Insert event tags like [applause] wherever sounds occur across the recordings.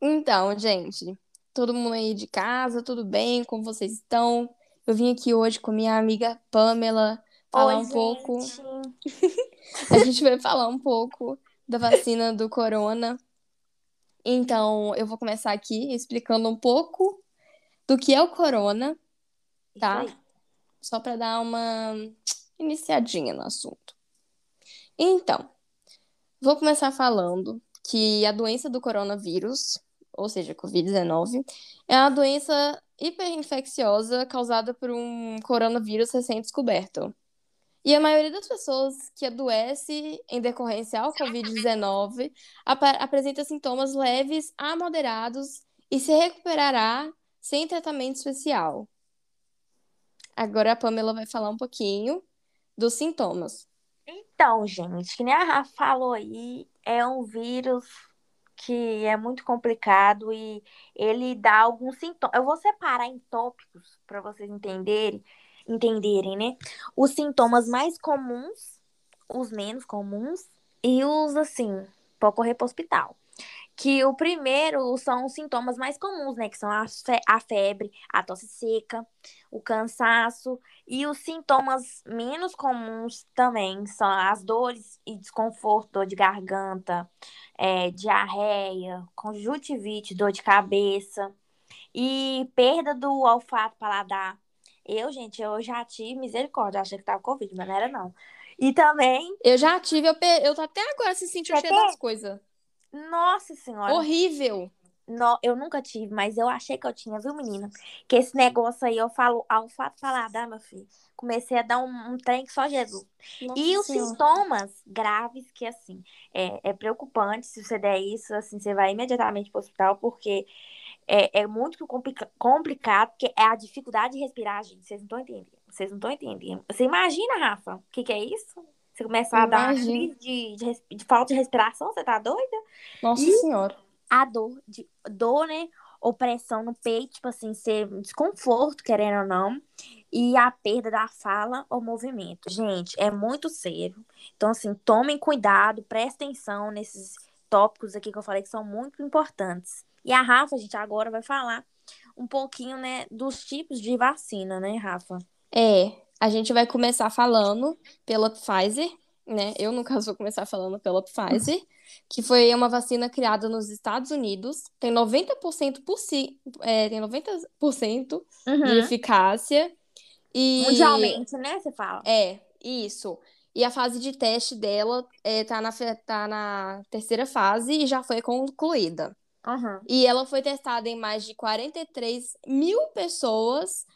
Então, gente, todo mundo aí de casa, tudo bem? Como vocês estão? Eu vim aqui hoje com minha amiga Pamela falar Oi, um pouco. gente. [laughs] A gente vai falar um pouco da vacina do corona. Então, eu vou começar aqui explicando um pouco do que é o corona, tá? Só para dar uma iniciadinha no assunto. Então, vou começar falando que a doença do coronavírus, ou seja, Covid-19, é uma doença hiperinfecciosa causada por um coronavírus recém-descoberto. E a maioria das pessoas que adoece em decorrência ao Covid-19 apa- apresenta sintomas leves a moderados e se recuperará sem tratamento especial. Agora a Pamela vai falar um pouquinho dos sintomas. Então, gente, que nem a Rafa falou aí, é um vírus que é muito complicado e ele dá alguns sintomas. Eu vou separar em tópicos para vocês entenderem, entenderem, né? Os sintomas mais comuns, os menos comuns e os assim, para correr para o hospital. Que o primeiro são os sintomas mais comuns, né? Que são a, fe- a febre, a tosse seca, o cansaço. E os sintomas menos comuns também são as dores e desconforto, dor de garganta, é, diarreia, conjuntivite, dor de cabeça e perda do olfato paladar. Eu, gente, eu já tive misericórdia, achei que tava com Covid, mas não era não. E também, Eu já tive, eu, pe- eu tô até agora se sentindo cheia das coisas. Nossa senhora, Horrível. No, eu nunca tive, mas eu achei que eu tinha, viu, menina? Que esse negócio aí, eu falo olfato paladar, meu filho. Comecei a dar um, um trem que só Jesus. Nossa E os Senhora. sintomas graves, que assim, é, é preocupante se você der isso, assim, você vai imediatamente para o hospital, porque é, é muito complica- complicado, porque é a dificuldade de respirar, gente. Vocês não estão entendendo. Vocês não estão entendendo. Você imagina, Rafa, o que, que é isso? Você começar a dar Imagino. crise de, de, de falta de respiração, você tá doida? Nossa E- Senhora. a dor, de, dor, né? Opressão no peito, tipo assim, ser desconforto, querendo ou não, e a perda da fala ou movimento. Gente, é muito sério. Então, assim, tomem cuidado, prestem atenção nesses tópicos aqui que eu falei que são muito importantes. E a Rafa, gente, agora vai falar um pouquinho, né, dos tipos de vacina, né, Rafa? É, a gente vai começar falando pela Pfizer, né? Eu, no caso, vou começar falando pela Pfizer, que foi uma vacina criada nos Estados Unidos, tem 90% por si, é, tem 90% de Uhum. eficácia e Mundialmente, né, você fala? é, isso. E a fase de teste dela é, tá na, tá na terceira fase e já foi concluída. Uhum. E ela foi testada em mais de 43 mil pessoas.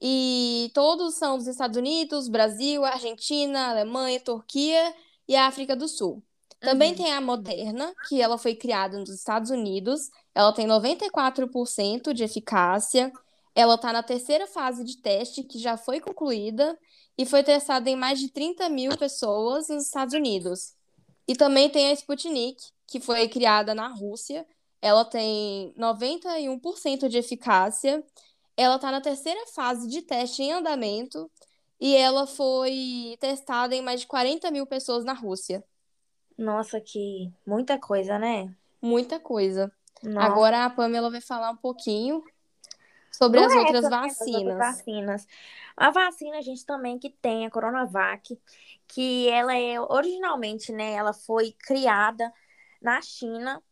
E todos são dos Estados Unidos, Brasil, Argentina, Alemanha, Turquia e África do Sul. Também Uhum. tem a Moderna, que ela foi criada nos Estados Unidos. Ela tem 94% de eficácia. Ela está na terceira fase de teste, que já foi concluída, e foi testada em mais de 30 mil pessoas nos Estados Unidos. E também tem a Sputnik, que foi criada na Rússia. Ela tem 91% de eficácia. Ela está na terceira fase de teste em andamento. E ela foi testada em mais de 40 mil pessoas na Rússia. Nossa, que muita coisa, né? Muita coisa. Nossa. Agora a Pamela vai falar um pouquinho sobre Do as outras das outras vacinas. vacinas. A vacina, a gente também que tem a Coronavac, que ela é originalmente, né, ela foi criada na China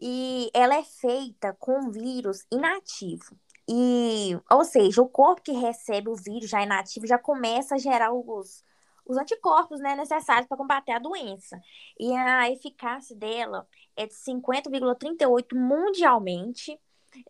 e ela é feita com vírus inativo. E, ou seja, o corpo que recebe o vírus já inativo já começa a gerar os, os anticorpos, né, necessários para combater a doença. E a eficácia dela é de 50,38 mundialmente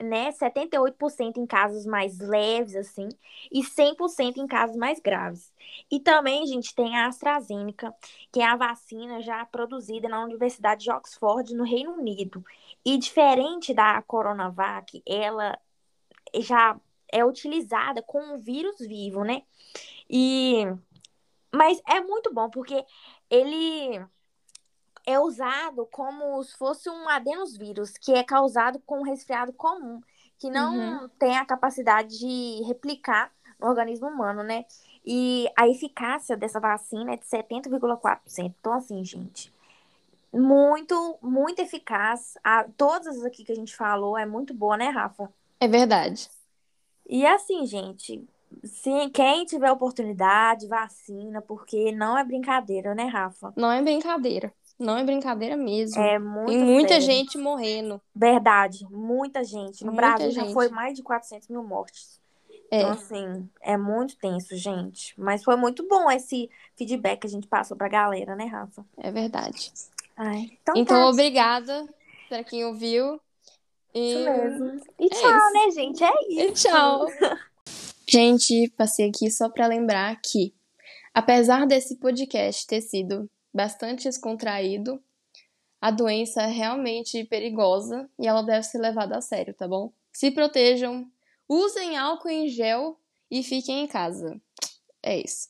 né, 78% em casos mais leves, assim, e 100% em casos mais graves. E também, gente, tem a AstraZeneca, que é a vacina já produzida na Universidade de Oxford, no Reino Unido. E diferente da Coronavac, ela já é utilizada com um vírus vivo, né? E... Mas é muito bom, porque ele é usado como se fosse um adenovírus, que é causado com um resfriado comum, que não Uhum. tem a capacidade de replicar no organismo humano, né? E a eficácia dessa vacina é de 70,4%. Então, assim, gente, Muito, muito eficaz. A, todas as aqui que a gente falou é muito boa, né, Rafa? É verdade. E assim, gente, se quem tiver oportunidade, vacina, porque não é brincadeira, né, Rafa? Não é brincadeira. Não é brincadeira mesmo. É muito Tem muita sério. gente morrendo. Verdade, muita gente. No Muita Brasil já gente. foi mais de 400 mil mortes. É, Então, assim, é muito tenso, gente. Mas foi muito bom esse feedback que a gente passou pra galera, né, Rafa? é verdade. Ai, então, Então, tá, obrigada pra quem ouviu. E... isso mesmo. E é tchau, isso. né, gente? É E isso. tchau. [laughs] Gente, passei aqui só pra lembrar que, apesar desse podcast ter sido bastante descontraído, a doença é realmente perigosa e ela deve ser levada a sério, tá bom? Se protejam, usem álcool em gel e fiquem em casa. É isso.